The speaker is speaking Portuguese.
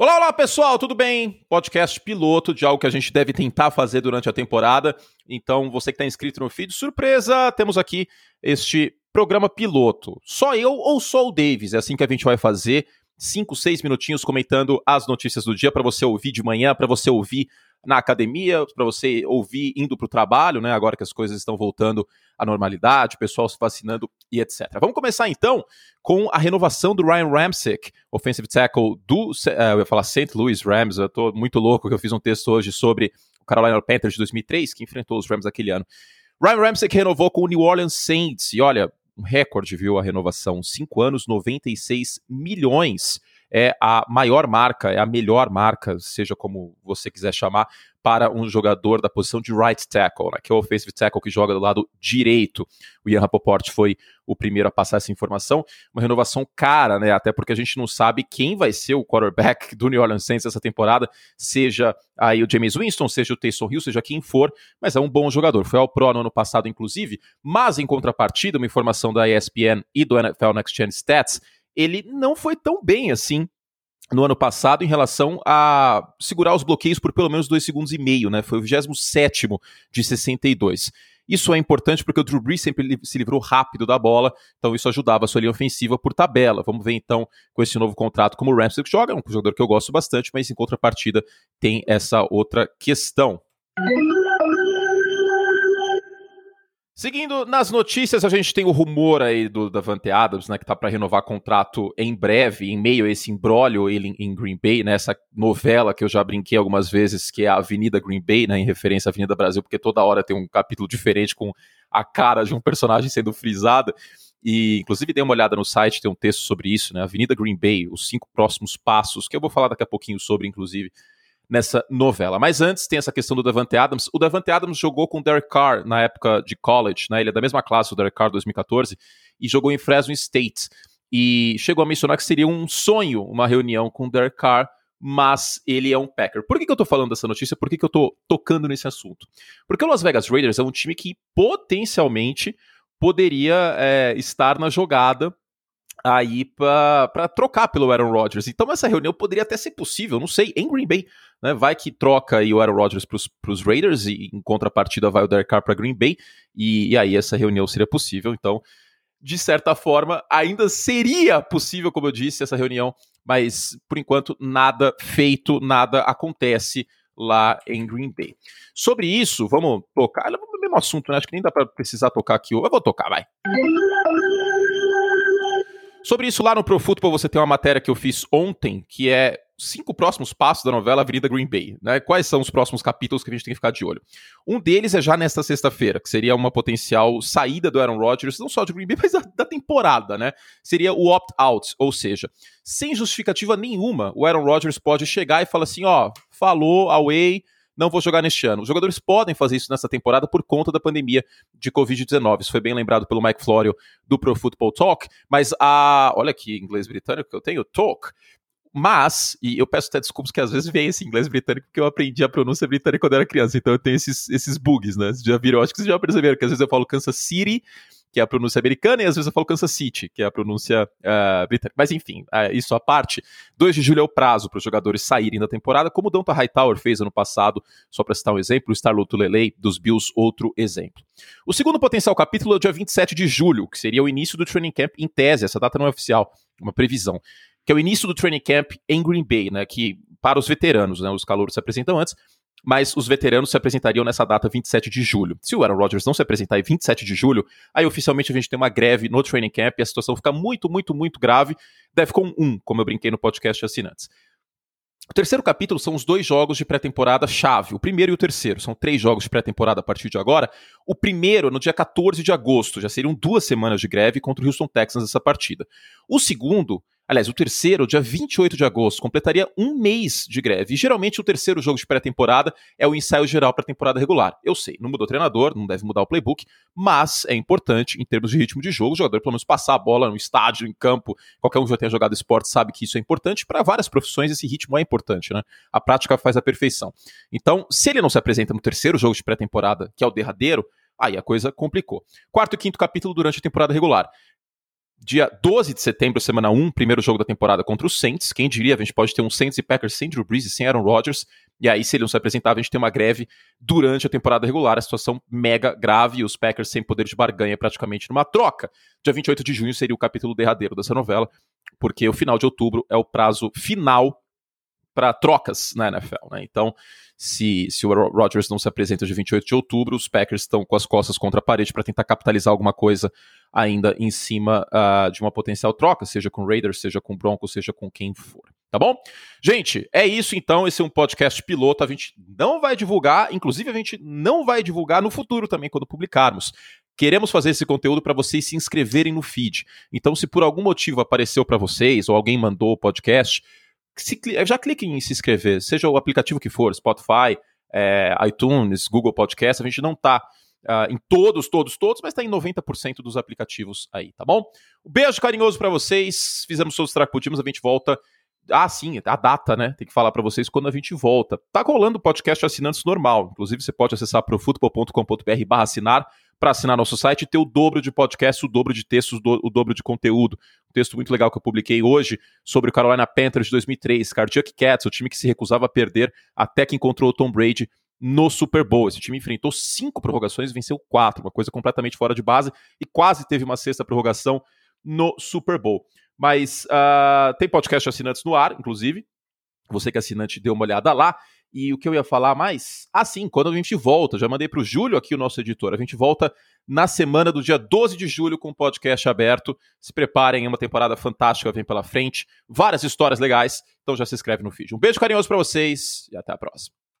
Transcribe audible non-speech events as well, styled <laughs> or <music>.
Olá, olá pessoal, tudo bem? Podcast piloto de algo que a gente deve tentar fazer durante a temporada. Então, você que está inscrito no feed, surpresa, temos aqui este programa piloto. Só eu ou só o Davis? É assim que a gente vai fazer. Cinco, seis minutinhos comentando as notícias do dia para você ouvir de manhã, para você ouvir na academia, para você ouvir indo para o trabalho, né? Agora que as coisas estão voltando à normalidade, o pessoal se vacinando e etc. Vamos começar então com a renovação do Ryan Ramsick, offensive tackle do, uh, eu ia falar St. Louis Rams, eu estou muito louco que eu fiz um texto hoje sobre o Carolina Panthers de 2003, que enfrentou os Rams aquele ano. Ryan Ramsick renovou com o New Orleans Saints, e olha, um recorde, viu, a renovação, 5 anos, 96 milhões é a maior marca, é a melhor marca, seja como você quiser chamar, para um jogador da posição de right tackle, né, que é o offensive tackle que joga do lado direito. O Ian Rapoport foi o primeiro a passar essa informação. Uma renovação cara, né? Até porque a gente não sabe quem vai ser o quarterback do New Orleans Saints essa temporada, seja aí o James Winston, seja o Taysom Hill, seja quem for, mas é um bom jogador. Foi ao Pro no ano passado, inclusive, mas em contrapartida, uma informação da ESPN e do NFL Next Gen Stats, ele não foi tão bem assim no ano passado em relação a segurar os bloqueios por pelo menos dois segundos e meio, né? Foi o 27 de 62. Isso é importante porque o Drew Brees sempre se livrou rápido da bola, então isso ajudava a sua linha ofensiva por tabela. Vamos ver então com esse novo contrato como o Ramsey joga, um jogador que eu gosto bastante, mas em contrapartida tem essa outra questão. Seguindo nas notícias, a gente tem o rumor aí do Davante Adams, né, que tá para renovar contrato em breve, em meio a esse embrólio ele em Green Bay, né, essa novela que eu já brinquei algumas vezes, que é a Avenida Green Bay, né, em referência à Avenida Brasil, porque toda hora tem um capítulo diferente com a cara de um personagem sendo frisada. E, inclusive, dei uma olhada no site, tem um texto sobre isso, né, Avenida Green Bay, os cinco próximos passos, que eu vou falar daqui a pouquinho sobre, inclusive, nessa novela. Mas antes tem essa questão do Davante Adams. O Davante Adams jogou com o Derek Carr na época de college, né? Ele é da mesma classe do Derek Carr 2014 e jogou em Fresno State. E chegou a mencionar que seria um sonho uma reunião com o Derek Carr, mas ele é um Packer. Por que, que eu tô falando dessa notícia? Por que, que eu tô tocando nesse assunto? Porque o Las Vegas Raiders é um time que potencialmente poderia é, estar na jogada aí para trocar pelo Aaron Rodgers. Então essa reunião poderia até ser possível, não sei, em Green Bay. Né? Vai que troca aí o Aaron Rodgers para os Raiders e em contrapartida vai o Derek Carr para Green Bay e, e aí essa reunião seria possível. Então, de certa forma, ainda seria possível, como eu disse, essa reunião, mas por enquanto nada feito, nada acontece lá em Green Bay. Sobre isso, vamos tocar, é o mesmo assunto, né? Acho que nem dá para precisar tocar aqui. Eu vou tocar, vai. Sobre isso, lá no Pro Football você tem uma matéria que eu fiz ontem, que é cinco próximos passos da novela Avenida Green Bay. Né? Quais são os próximos capítulos que a gente tem que ficar de olho? Um deles é já nesta sexta-feira, que seria uma potencial saída do Aaron Rodgers, não só de Green Bay, <laughs> mas da, da temporada, né? Seria o opt-out, ou seja, sem justificativa nenhuma, o Aaron Rodgers pode chegar e falar assim: ó, falou, away não vou jogar neste ano. Os jogadores podem fazer isso nessa temporada por conta da pandemia de Covid-19. Isso foi bem lembrado pelo Mike Florio do Pro Football Talk, mas a. Olha aqui, inglês britânico que eu tenho, Talk. Mas, e eu peço até desculpas que às vezes vem esse inglês britânico, porque eu aprendi a pronúncia britânica quando era criança, então eu tenho esses, esses bugs, né? Vocês já viram, acho que vocês já perceberam que às vezes eu falo Kansas City que é a pronúncia americana, e às vezes eu falo Kansas City, que é a pronúncia uh, britânica. Mas enfim, uh, isso à parte. 2 de julho é o prazo para os jogadores saírem da temporada, como o Donta Hightower fez ano passado, só para citar um exemplo, o Starlo Tulele dos Bills, outro exemplo. O segundo potencial capítulo é o dia 27 de julho, que seria o início do training camp em tese, essa data não é oficial, uma previsão, que é o início do training camp em Green Bay, né, que para os veteranos, né, os calouros se apresentam antes, mas os veteranos se apresentariam nessa data 27 de julho. Se o Aaron Rodgers não se apresentar em 27 de julho, aí oficialmente a gente tem uma greve no training camp e a situação fica muito, muito, muito grave. com 1, como eu brinquei no podcast de assinantes. O terceiro capítulo são os dois jogos de pré-temporada chave, o primeiro e o terceiro. São três jogos de pré-temporada a partir de agora. O primeiro, no dia 14 de agosto, já seriam duas semanas de greve contra o Houston Texans essa partida. O segundo Aliás, o terceiro, dia 28 de agosto, completaria um mês de greve. E geralmente o terceiro jogo de pré-temporada é o ensaio geral para a temporada regular. Eu sei, não mudou o treinador, não deve mudar o playbook, mas é importante, em termos de ritmo de jogo, o jogador pelo menos passar a bola no estádio, em campo. Qualquer um que já tenha jogado esporte sabe que isso é importante. Para várias profissões, esse ritmo é importante, né? A prática faz a perfeição. Então, se ele não se apresenta no terceiro jogo de pré-temporada, que é o derradeiro, aí a coisa complicou. Quarto e quinto capítulo durante a temporada regular. Dia 12 de setembro, semana 1, primeiro jogo da temporada contra os Saints. Quem diria, a gente pode ter um Saints e Packers sem Drew Brees e sem Aaron Rodgers. E aí, se ele não se apresentar, a gente tem uma greve durante a temporada regular. A situação mega grave e os Packers sem poder de barganha praticamente numa troca. Dia 28 de junho seria o capítulo derradeiro dessa novela, porque o final de outubro é o prazo final para trocas na NFL. Né? Então, se, se o Rodgers não se apresenta de 28 de outubro, os Packers estão com as costas contra a parede para tentar capitalizar alguma coisa ainda em cima uh, de uma potencial troca, seja com Raiders, seja com Broncos, seja com quem for. Tá bom? Gente, é isso então. Esse é um podcast piloto. A gente não vai divulgar, inclusive a gente não vai divulgar no futuro também, quando publicarmos. Queremos fazer esse conteúdo para vocês se inscreverem no feed. Então, se por algum motivo apareceu para vocês ou alguém mandou o podcast, se, já cliquem em se inscrever, seja o aplicativo que for, Spotify, é, iTunes, Google Podcast, a gente não está uh, ah, em todos, todos, todos, mas está em 90% dos aplicativos aí, tá bom? Um beijo carinhoso para vocês, fizemos todos os track a gente volta ah, sim, a data, né? Tem que falar para vocês quando a gente volta. Tá rolando o podcast assinantes normal. Inclusive, você pode acessar profutbol.com.br barra assinar para assinar nosso site e ter o dobro de podcast, o dobro de textos, o dobro de conteúdo. Um texto muito legal que eu publiquei hoje sobre o Carolina Panthers de 2003, Cardiac Cats, o time que se recusava a perder até que encontrou o Tom Brady no Super Bowl. Esse time enfrentou cinco prorrogações e venceu quatro, uma coisa completamente fora de base e quase teve uma sexta prorrogação no Super Bowl. Mas uh, tem podcast assinantes no ar, inclusive. Você que é assinante, dê uma olhada lá. E o que eu ia falar mais? Ah, sim, quando a gente volta, já mandei para o Júlio aqui, o nosso editor, a gente volta na semana do dia 12 de julho com o podcast aberto. Se preparem, é uma temporada fantástica, vem pela frente. Várias histórias legais, então já se inscreve no feed. Um beijo carinhoso para vocês e até a próxima.